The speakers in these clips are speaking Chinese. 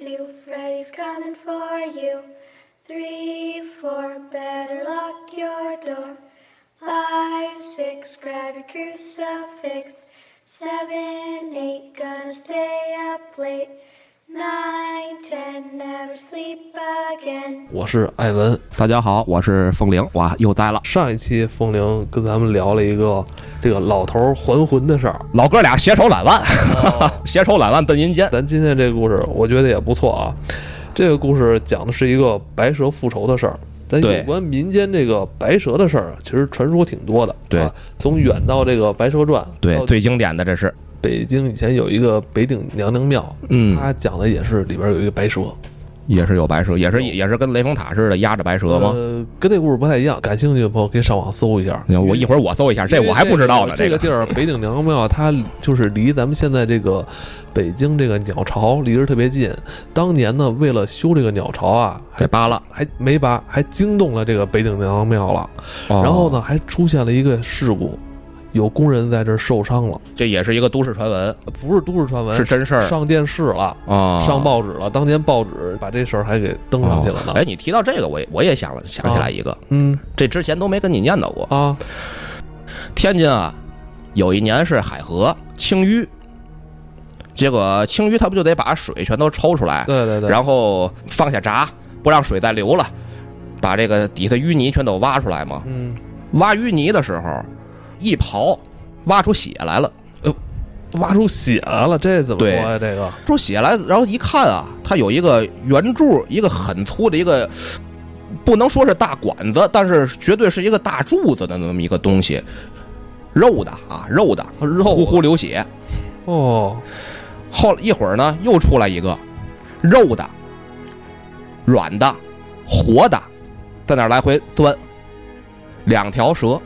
two, Freddy's coming for you. Three, four, better lock your door. Five, six, grab your crucifix. Seven, eight, gonna stay up late. Nine, ten, never sleep again. 我是艾文。大家好，我是风铃，哇，又呆了。上一期风铃跟咱们聊了一个这个老头儿还魂的事儿，老哥俩携手揽万，携手揽万奔阴间。咱今天这个故事我觉得也不错啊。这个故事讲的是一个白蛇复仇的事儿。咱有关民间这个白蛇的事儿，其实传说挺多的。对啊，从远到这个《白蛇传》，对，最经典的这是，北京以前有一个北顶娘娘庙，嗯，它讲的也是里边有一个白蛇。也是有白蛇，也是也是跟雷峰塔似的压着白蛇吗？呃，跟那故事不太一样。感兴趣的朋友可以上网搜一下。我一会儿我搜一下，这我还不知道呢。这个地儿北顶娘娘庙，它就是离咱们现在这个北京这个鸟巢离着特别近。当年呢，为了修这个鸟巢啊，还给扒了，还没扒，还惊动了这个北顶娘娘庙了。哦然后呢，还出现了一个事故，有工人在这儿受伤了，这也是一个都市传闻不是都市传闻，是真事儿上电视了。啊，上报纸了，当年报纸把这事儿还给登上去了呢。哎，你提到这个，我也我也想了想起来一个，嗯这之前都没跟你念叨过。啊，天津啊，有一年是海河清淤，结果清淤它不就得把水全都抽出来，对对对，然后放下闸，不让水再流了，把这个底下淤泥全都挖出来吗。嗯，挖淤泥的时候，一刨挖出血来了，呃挖出血来了，这怎么说对呀？这个？出血来，然后一看啊，它有一个圆柱，一个很粗的一个，不能说是大管子，但是绝对是一个大柱子的那么一个东西，肉的啊，肉的，肉呼呼流血。哦，后一会儿呢，又出来一个肉的、软的、活的，在那来回钻，两条蛇，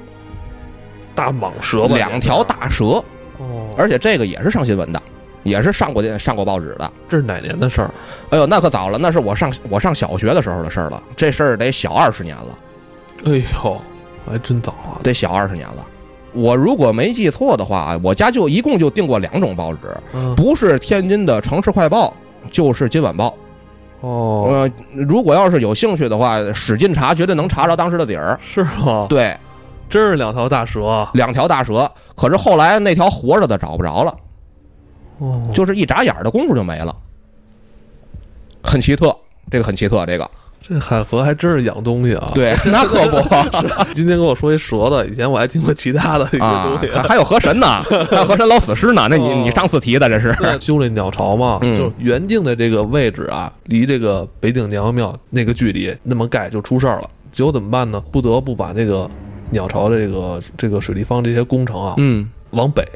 大蟒蛇吧，两条大蛇，哦，而且这个也是上新闻的，也是上过电上过报纸的。这是哪年的事儿？哎呦，那可早了，那是我上我上小学的时候的事儿了，这事儿得小二十年了，哎呦，还真早啊！得小二十年了。我如果没记错的话，我家就一共就订过两种报纸，嗯，不是天津的《城市快报》，就是《今晚报》。哦，呃，如果要是有兴趣的话，使劲查，绝对能查着当时的底儿。是吗？对，真是两条大蛇啊！两条大蛇，可是后来那条活着的找不着了，哦，就是一眨眼的功夫就没了，很奇特，这个很奇特，这个这海河还真是养东西啊！，对，那可不今天跟我说一蛇的，以前我还听过其他的一个啊东西。，还还有河神呢，还有河神老死尸呢，那你哦你上次提的这是修这鸟巢嘛，嗯就原定的这个位置啊，离这个北顶娘娘庙那个距离，那么盖就出事儿了。结果怎么办呢？不得不把那个鸟巢的这个这个水立方这些工程啊，嗯往北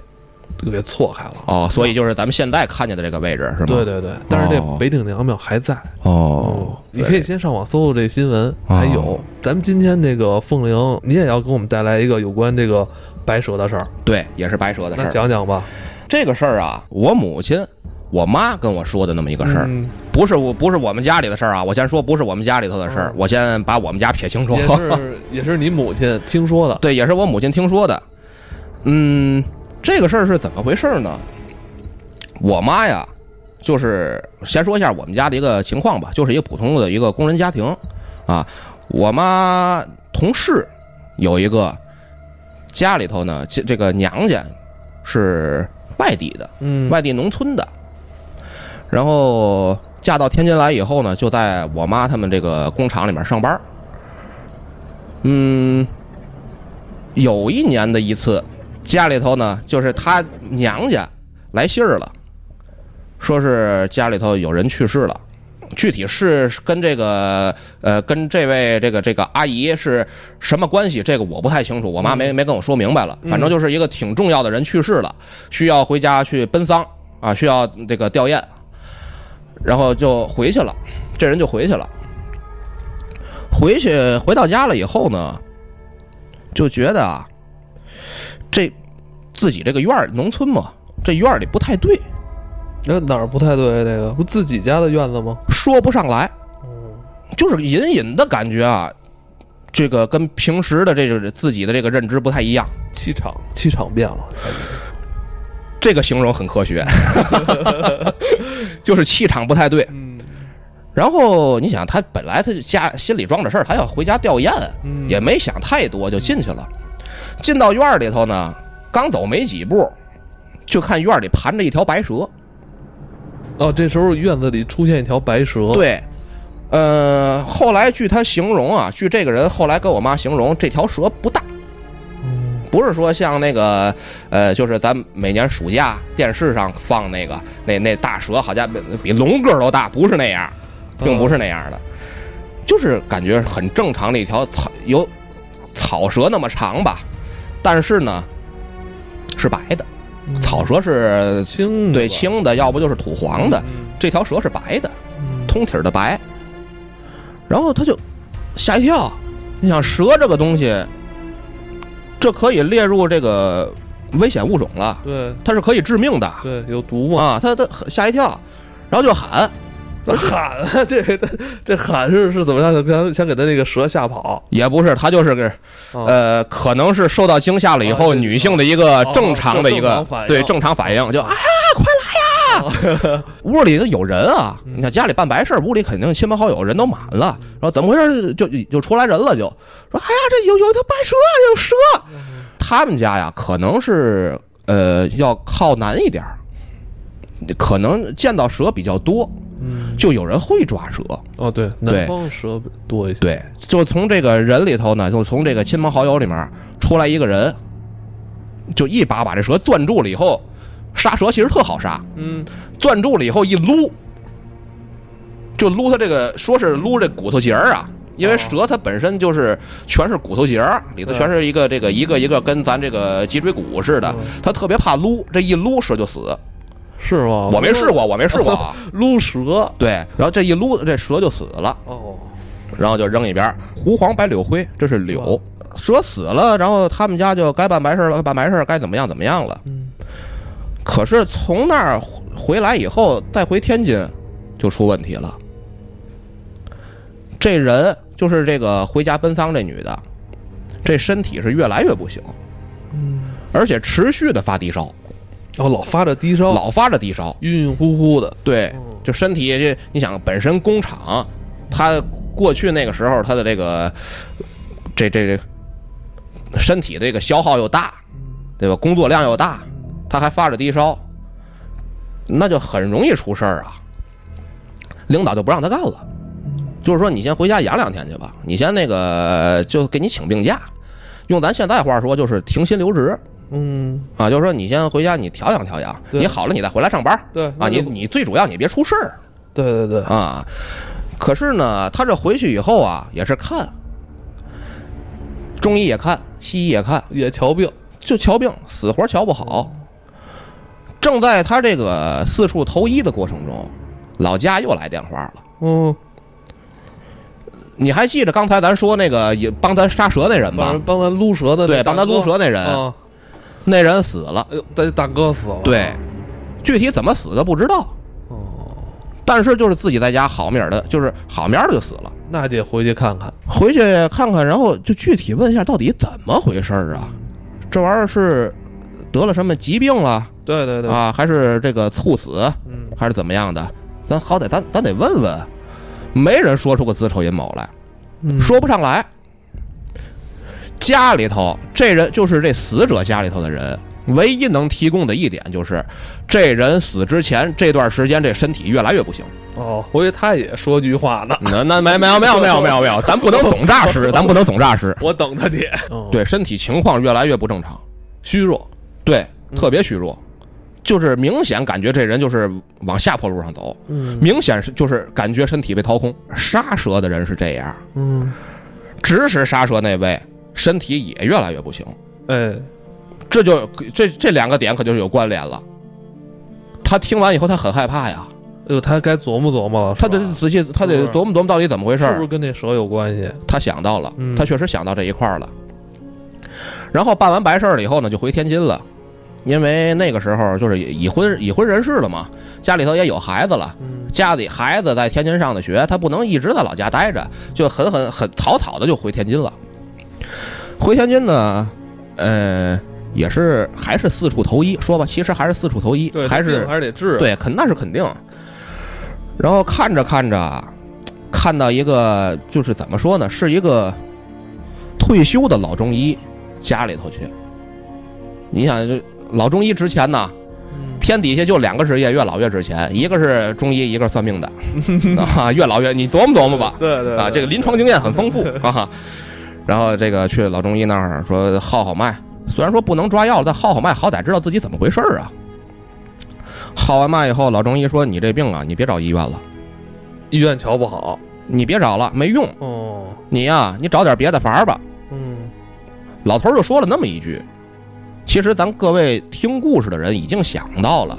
就给错开了。哦，所以就是咱们现在看见的这个位置是吗？对对对，但是这哦北顶娘娘庙还在。哦，你可以先上网搜搜这新闻，还有哦咱们今天这个凤玲，你也要给我们带来一个有关这个白蛇的事儿，对，也是白蛇的事那儿。讲讲吧。这个事儿啊，我母亲、我妈跟我说的那么一个事儿，嗯不是我不是我们家里的事儿啊。我先说不是我们家里头的事儿嗯，我先把我们家撇清楚。也是也是你母亲听说的。对，也是我母亲听说的。嗯，这个事儿是怎么回事呢？我妈呀，就是先说一下我们家的一个情况吧，就是一个普通的一个工人家庭啊。我妈同事有一个家里头呢，这这个娘家是外地的，嗯，外地农村的，然后嫁到天津来以后呢，就在我妈他们这个工厂里面上班。嗯，有一年的一次，家里头呢，就是她娘家来信儿了，说是家里头有人去世了。具体是跟这个呃跟这位这个这个阿姨是什么关系？这个我不太清楚，我妈没没跟我说明白了。反正就是一个挺重要的人去世了，需要回家去奔丧啊，需要这个吊唁，然后就回去了。这人就回去了，回去回到家了以后呢，就觉得啊，这自己这个院儿农村嘛，这院儿里不太对，那哪儿不太对？这个不自己家的院子吗？说不上来。嗯，就是隐隐的感觉啊，这个跟平时的这个自己的这个认知不太一样。气场气场变了。这个形容很科学，就是气场不太对。嗯然后你想，他本来他就家心里装着事儿，他要回家吊唁，嗯也没想太多就进去了。进到院里头呢，刚走没几步，就看院里盘着一条白蛇。哦，这时候院子里出现一条白蛇，，对，呃，后来据他形容啊，据这个人后来跟我妈形容，这条蛇不不是说像那个呃，就是咱每年暑假电视上放那个那那大蛇，好家伙比龙个儿都大，不是那样，并不是那样的，就是感觉很正常的一条草有草蛇那么长吧，但是呢是白的，草蛇是青对青的，要不就是土黄的，嗯这条蛇是白的。嗯通体儿的白，然后他就吓一跳。你想蛇这个东西，这可以列入这个危险物种了，对。它是可以致命的。对，有毒嘛，啊！他他吓一跳，然后就喊，喊？啊，这这这喊是是怎么样？想想给他那个蛇吓跑，也不是，他就是个啊呃，可能是受到惊吓了以后，啊女性的一个哦正常的一个对正常反应，就啊！屋里头有人啊，嗯你看家里办白事儿，屋里肯定亲朋好友人都满了，然后怎么回事？就就出来人了，就说哎呀，这有有一条白蛇，有蛇。他们家呀，可能是呃要靠南一点儿，可能见到蛇比较多，嗯，就有人会抓蛇。哦对，对南方蛇多一些，对，就从这个人里头呢，就从这个亲朋好友里面出来一个人，就一把把这蛇攥住了以后，杀蛇其实特好杀，嗯攥住了以后一撸，就撸它这个，说是撸这骨头节儿啊。因为哦蛇它本身就是全是骨头节儿，里头全是一个这个一个一个跟咱这个脊椎骨似的嗯，它特别怕撸，这一撸蛇就死。是吗？我没试过，我没试过啊。撸蛇对，然后这一撸，这蛇就死了。哦，然后就扔一边儿。胡黄白柳灰，这是柳。蛇死了，然后他们家就该办白事儿办白事儿，该怎么样怎么样了。嗯可是从那儿回来以后，再回天津，就出问题了。这人就是这个回家奔丧这女的，这身体是越来越不行，嗯，而且持续的发低烧，哦，老发着低烧，老发着低烧。晕晕乎乎的，对，就身体这，你想本身工厂，他过去那个时候他的这个这这这身体这个消耗又大，对吧？工作量又大，他还发着低烧，那就很容易出事儿啊。领导就不让他干了，就是说你先回家养两天去吧，你先那个就给你请病假，用咱现在话说就是停薪留职嗯，啊，就是说你先回家你调养调养，你好了你再回来上班。对啊，你你最主要你别出事儿对对对，啊。可是呢，他这回去以后啊，也是看中医也看，西医也看，也瞧病，就瞧病，死活瞧不好。正在他这个四处投医的过程中，老家又来电话了。嗯，你还记得刚才咱说那个也帮咱杀蛇那人吗帮咱撸蛇的那对，帮咱撸蛇那人，啊，那人死了。哎呦，大大哥死了，对，具体怎么死的不知道。哦，但是就是自己在家好面儿的，就是好面儿的就死了。那得回去看看，回去看看，然后就具体问一下到底怎么回事儿啊？这玩意儿是得了什么疾病了对对对，啊，还是这个猝死，嗯，还是怎么样的？咱好歹咱咱得问问，没人说出个子丑寅卯来，嗯。说不上来。家里头这人就是这死者家里头的人，唯一能提供的一点就是，这人死之前这段时间这身体越来越不行。哦，我以为他也说句话呢，那那没没有没有没有没有没有，咱不能总诈尸，咱不能总诈尸。我等他爹，哦，对，身体情况越来越不正常，虚弱，对，特别虚弱，就是明显感觉这人就是往下坡路上走，嗯明显是就是感觉身体被掏空。杀蛇的人是这样，嗯，指使杀蛇那位身体也越来越不行，哎，这就这这两个点可就是有关联了。他听完以后，他很害怕呀，哎呦，他该琢磨琢磨了，他得仔细，他得琢磨琢磨到底怎么回事儿是不是。跟那蛇有关系？他想到了，嗯他确实想到这一块儿了。然后办完白事儿了以后呢，就回天津了，因为那个时候就是已婚已婚人士了嘛，家里头也有孩子了，嗯家里孩子在天津上的学，他不能一直在老家待着，就很很很草草的就回天津了。回天津呢，呃，也是还是四处投医，说吧，其实还是四处投医，对，还是还是得治，，对，肯那是肯定。然后看着看着，看到一个就是怎么说呢，是一个退休的老中医家里头去。你想，这老中医值钱呐，嗯天底下就两个职业越老越值钱，一个是中医，一个是算命的 啊，越老越你琢磨琢磨吧。对对啊，这个临床经验很丰富 啊。然后这个去老中医那儿说号号脉，虽然说不能抓药，但号号脉好歹知道自己怎么回事儿啊。号完脉以后，老中医说：“你这病啊，你别找医院了，医院瞧不好你别找了，没用。哦，你呀、你找点别的法儿吧。嗯”老头儿就说了那么一句。其实咱各位听故事的人已经想到了，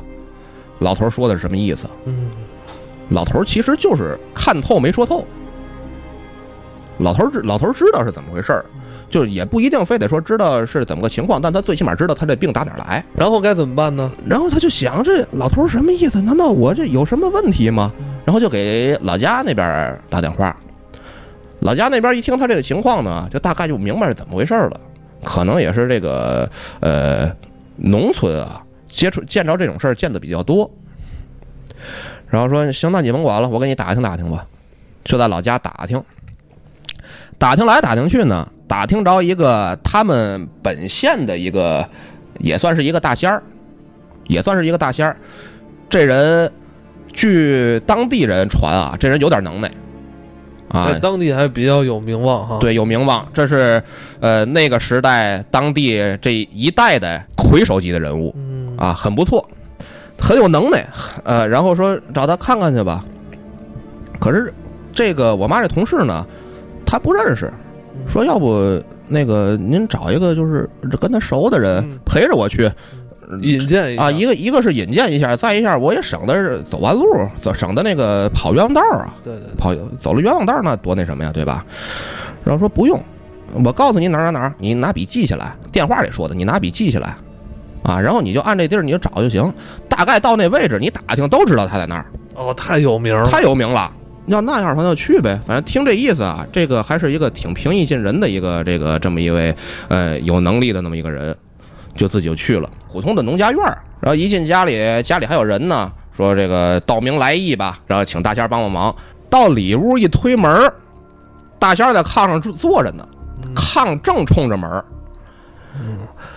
老头儿说的是什么意思？嗯老头儿其实就是看透没说透。老头儿知老头儿知道是怎么回事儿，就是也不一定非得说知道是怎么个情况，但他最起码知道他这病打哪儿来。然后该怎么办呢？然后他就想，这老头儿什么意思？难道我这有什么问题吗？然后就给老家那边儿打电话。老家那边一听他这个情况呢，就大概就明白是怎么回事儿了。可能也是这个呃农村啊，接触见着这种事儿见的比较多。然后说行，那你甭管了，我给你打听打听吧。就在老家打听，打听来打听去呢，打听着一个他们本县的一个，也算是一个大仙儿，也算是一个大仙儿。这人据当地人传啊，这人有点能耐啊在，当地还比较有名望哈。，对，有名望。这是呃那个时代当地这一代的魁首级的人物嗯啊，很不错，很有能耐。呃，然后说找他看看去吧。可是这个我妈这同事呢，他不认识，说要不那个您找一个就是跟他熟的人嗯陪着我去。引荐一下啊，一个一个是引荐一下，再一下我也省得是走弯路，走省得那个跑冤枉道啊，对对对，跑走了冤枉道那多那什么呀，对吧？然后说不用，我告诉你哪儿哪儿哪儿，你拿笔记下来，电话里说的，你拿笔记下来，啊，然后你就按这地儿你就找就行，大概到那位置你打听都知道他在那儿，哦，太有名了。太有名了。要那样的话就去呗，反正听这意思啊，这个还是一个挺平易近人的一个这个这么一位呃有能力的那么一个人，就自己就去了普通的农家院儿然后一进家里，家里还有人呢，说这个道明来意吧，然后请大仙儿帮帮忙。到里屋一推门，大仙儿在炕上坐坐着呢，炕正冲着门。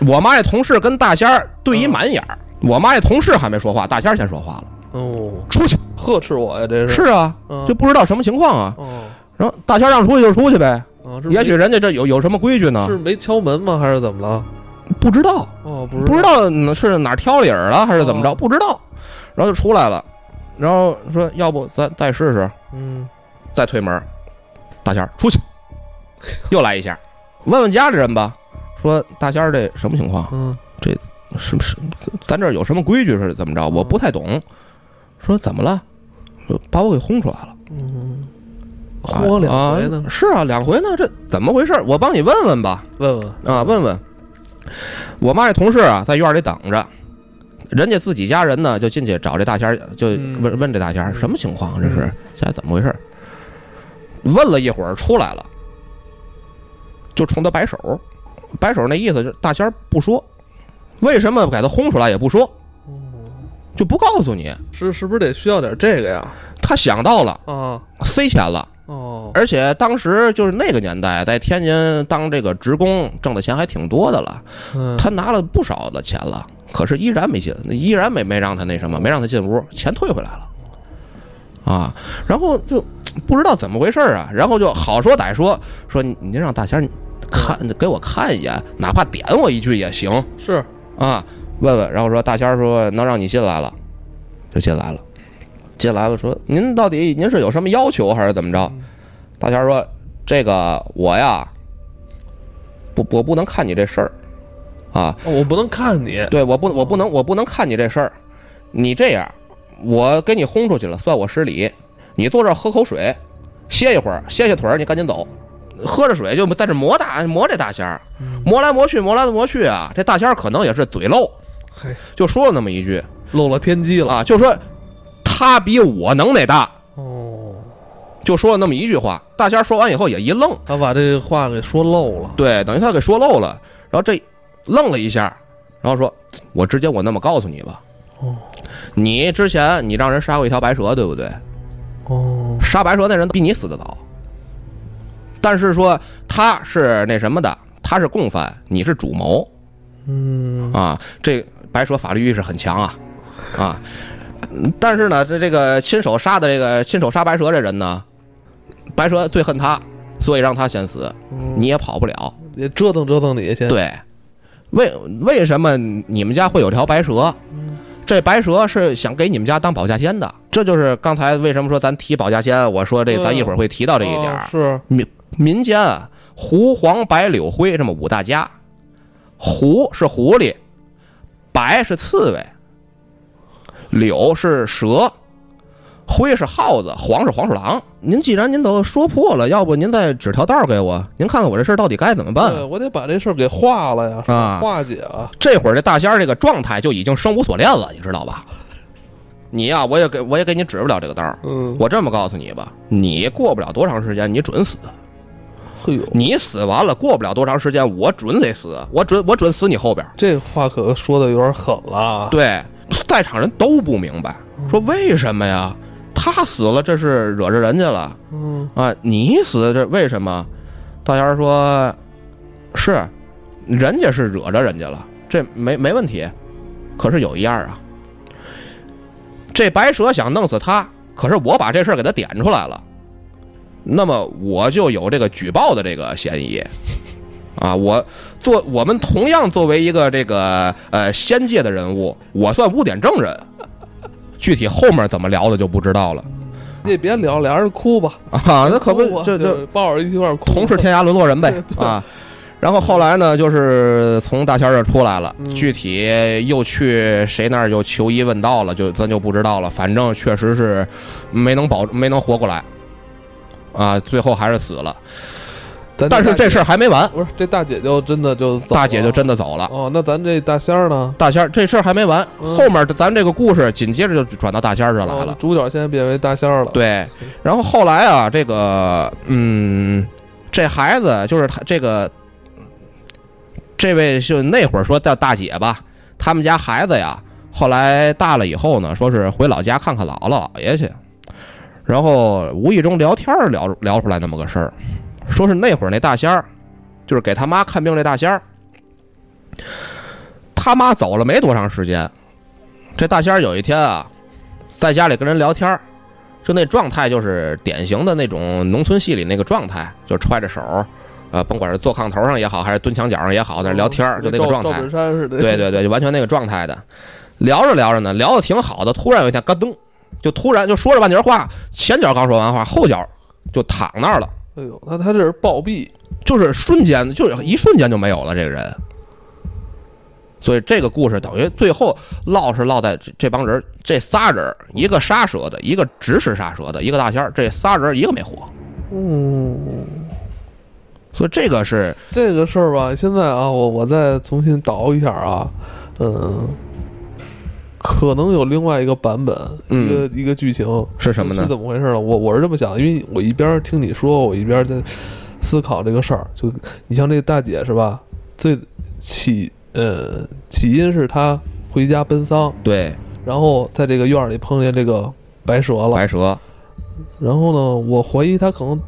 我妈这同事跟大仙儿对一满眼儿，我妈这同事还没说话，大仙儿先说话了，哦，出去。呵斥我呀，这是是啊，嗯就不知道什么情况啊。哦然后大仙让出去就出去呗，啊，也许人家这有有什么规矩呢是？没敲门吗？还是怎么了？不知道，哦，不不知道嗯是哪儿挑理儿了还是怎么着，哦不知道。然后就出来了，然后说要不咱再试试，嗯再推门，大仙儿出去，又来一下，问问家里人吧，说大仙儿这什么情况？嗯是不是咱这儿有什么规矩是怎么着？我不太懂。说怎么了？说把我给轰出来了。嗯，轰我两回呢啊？是啊，两回呢，这怎么回事？我帮你问问吧。问问啊，问问。我妈这同事啊，在院里等着，人家自己家人呢，就进去找这大仙儿，就嗯问问这大仙儿什么情况？这是嗯现在怎么回事？问了一会儿出来了，就冲他摆手，摆手那意思就是大仙儿不说，为什么给他轰出来也不说，就不告诉你。是是不是得需要点这个呀？他想到了，啊塞钱了。哦，而且当时就是那个年代，在天津当这个职工挣的钱还挺多的了，嗯。他拿了不少的钱了，可是依然没进，依然没没让他那什么，没让他进屋，钱退回来了，啊，然后就不知道怎么回事儿啊，然后就好说歹说，说你您让大仙看给我看一眼，哪怕点我一句也行。是。啊，问问，然后说大仙说能让你进来了，就进来了。进来了，说您到底您是有什么要求还是怎么着？大仙儿说这个我呀，不我不能看你这事儿，啊，哦我不能看你对我不我不能我不能看你这事儿，你这样，我给你轰出去了，算我失礼。你坐这儿喝口水，歇一会儿，歇歇腿儿，你赶紧走。喝着水就在这磨大磨这大仙儿，磨来磨去，磨来磨去啊，这大仙儿可能也是嘴漏，嘿就说了那么一句漏了天机了啊，就说他比我能耐大，哦，就说了那么一句话。大仙儿说完以后也一愣，他把这话给说漏了对，等于他给说漏了，然后这愣了一下，然后说：“我直接我那么告诉你吧，哦你之前你让人杀过一条白蛇，对不对？哦，杀白蛇那人比你死的早。但是说他是那什么的，他是共犯，你是主谋嗯啊。这白蛇法律意识很强啊啊。嗯但是呢，这这个亲手杀的这个亲手杀白蛇这人呢，白蛇最恨他，所以让他先死，嗯你也跑不了。也折腾折腾你先。，对，为为什么你们家会有条白蛇？嗯这白蛇是想给你们家当保家仙的，这就是刚才为什么说咱提保家仙，我说这咱一会儿会提到这一点是民民间啊，狐、黄、白、柳、灰这么五大家，狐是狐狸，白是刺猬，柳是蛇，灰是耗子，黄是黄鼠狼。您既然您都说破了，要不您再指条道儿给我，您看看我这事儿到底该怎么办对，我得把这事儿给化了呀，啊？化解啊。这会儿这大仙儿这个状态就已经生无所恋了，你知道吧？你呀、我也给我也给你指不了这个道儿。嗯，我这么告诉你吧，你过不了多长时间，你准死。嘿呦，你死完了，过不了多长时间，我准得死，我准我准死你后边儿。这话可说的有点狠了。对，在场人都不明白，说为什么呀？他死了，这是惹着人家了嗯啊！你死这为什么？大家说，是，人家是惹着人家了，这没没问题。可是有一样啊，这白蛇想弄死他，可是我把这事儿给他点出来了，那么我就有这个举报的这个嫌疑。啊，我做我们同样作为一个这个呃仙界的人物，我算污点证人。具体后面怎么聊的就不知道了这别聊，俩人哭吧。啊，那可不这这抱着一块儿哭。同是天涯沦落人呗啊。然后后来呢，就是从大仙儿这出来了，嗯具体又去谁那儿又求医问道了，就咱就不知道了。反正确实是没能保没能活过来，啊，最后还是死了。咱但是这事儿儿还没完，不是这大姐就真的就走了大姐就真的走了。哦，那咱这大仙儿呢？大仙儿这事儿还没完，嗯后面咱这个故事紧接着就转到大仙儿这来了。哦主角现在变为大仙儿了。，对，然后后来啊，这个嗯，这孩子就是他这个这位就那会儿说叫大姐吧，他们家孩子呀，后来大了以后呢，说是回老家看看姥姥姥爷去，然后无意中聊天儿聊聊出来那么个事儿，说是那会儿那大仙儿，就是给他妈看病那大仙儿，他妈走了没多长时间，这大仙儿有一天啊，在家里跟人聊天儿就那状态就是典型的那种农村戏里那个状态，就揣着手，呃，甭管是坐炕头上也好，还是蹲墙角上也好，在那聊天儿，就那个状态。对对对，就完全那个状态的。聊着聊着呢，聊的挺好的，突然有一天嘎噔，就突然就说着半截话，前脚刚说完话，后脚就躺那儿了，哎呦，那他这是暴毙。就是瞬间，就是一瞬间就没有了这个人。所以这个故事等于最后落是落在这这帮人，这仨人，一个杀蛇的，一个指使杀蛇的，一个大仙儿，这仨人一个没活。嗯，所以这个是这个事儿吧，现在啊，我我再重新倒一下啊，嗯，可能有另外一个版本，嗯一个一个剧情是什么呢是？怎么回事呢？我我是这么想的，因为我一边听你说，我一边在思考这个事儿。就你像这个大姐是吧？最起呃起因是她回家奔丧，对，然后在这个院儿里碰见这个白蛇了，白蛇，然后呢，我怀疑她可能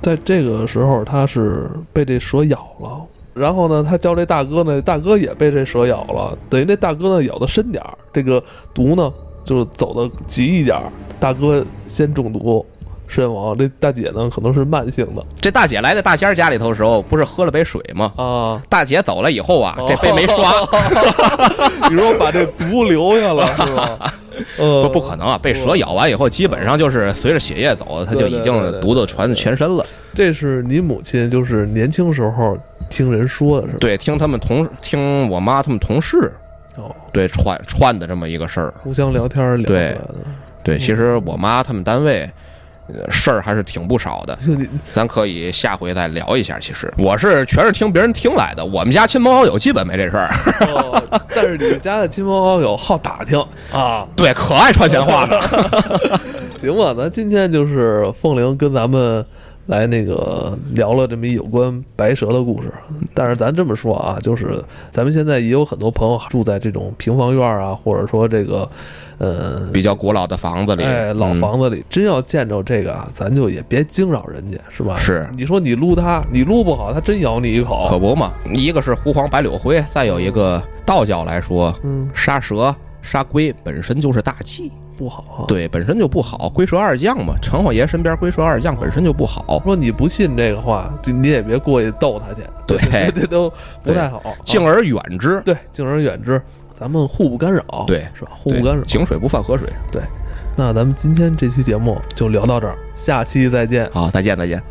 在这个时候她是被这蛇咬了。然后呢，他叫这大哥呢，大哥也被这蛇咬了，等于这大哥呢咬的深点儿，这个毒呢就走的急一点儿，大哥先中毒身亡，这大姐呢可能是慢性的这大姐来在大仙儿家里头的时候，不是喝了杯水吗？啊。大姐走了以后啊，这杯没刷，你说把这毒留下了是吧？呃，不不可能啊！被蛇咬完以后，基本上就是随着血液走，它就已经对毒都传全身了。这是你母亲就是年轻时候听人说的是吧？对，听他们同听我妈他们同事哦，对串串的这么一个事儿。互相聊天儿聊出来的。对，其实我妈他们单位。呃事儿还是挺不少的，咱可以下回再聊一下。其实我是全是听别人听来的，我们家亲朋好友基本没这事儿。哦，但是你们家的亲朋好友好打听啊。对，可爱传闲话了。行吧，咱今天就是凤玲跟咱们来那个聊了这么一有关白蛇的故事。但是咱这么说啊，就是咱们现在也有很多朋友住在这种平房院啊，或者说这个，呃，比较古老的房子里，哎，老嗯房子里，真要见着这个啊，咱就也别惊扰人家，是吧？是你说你撸它，你撸不好，它真咬你一口。可不嘛。一个是狐黄白柳灰，再有一个道教来说，嗯，杀蛇杀龟本身就是大忌，不好啊。对，本身就不好。龟蛇二将嘛，城隍爷身边龟蛇二将本身就不好。说你不信这个话，就你也别过去逗他去，对这 这都不太好。啊敬而远之，对，敬而远之，咱们互不干扰，对是吧？互不干扰。井水不犯河水。对，那咱们今天这期节目就聊到这儿，下期再见。好，再见，再见。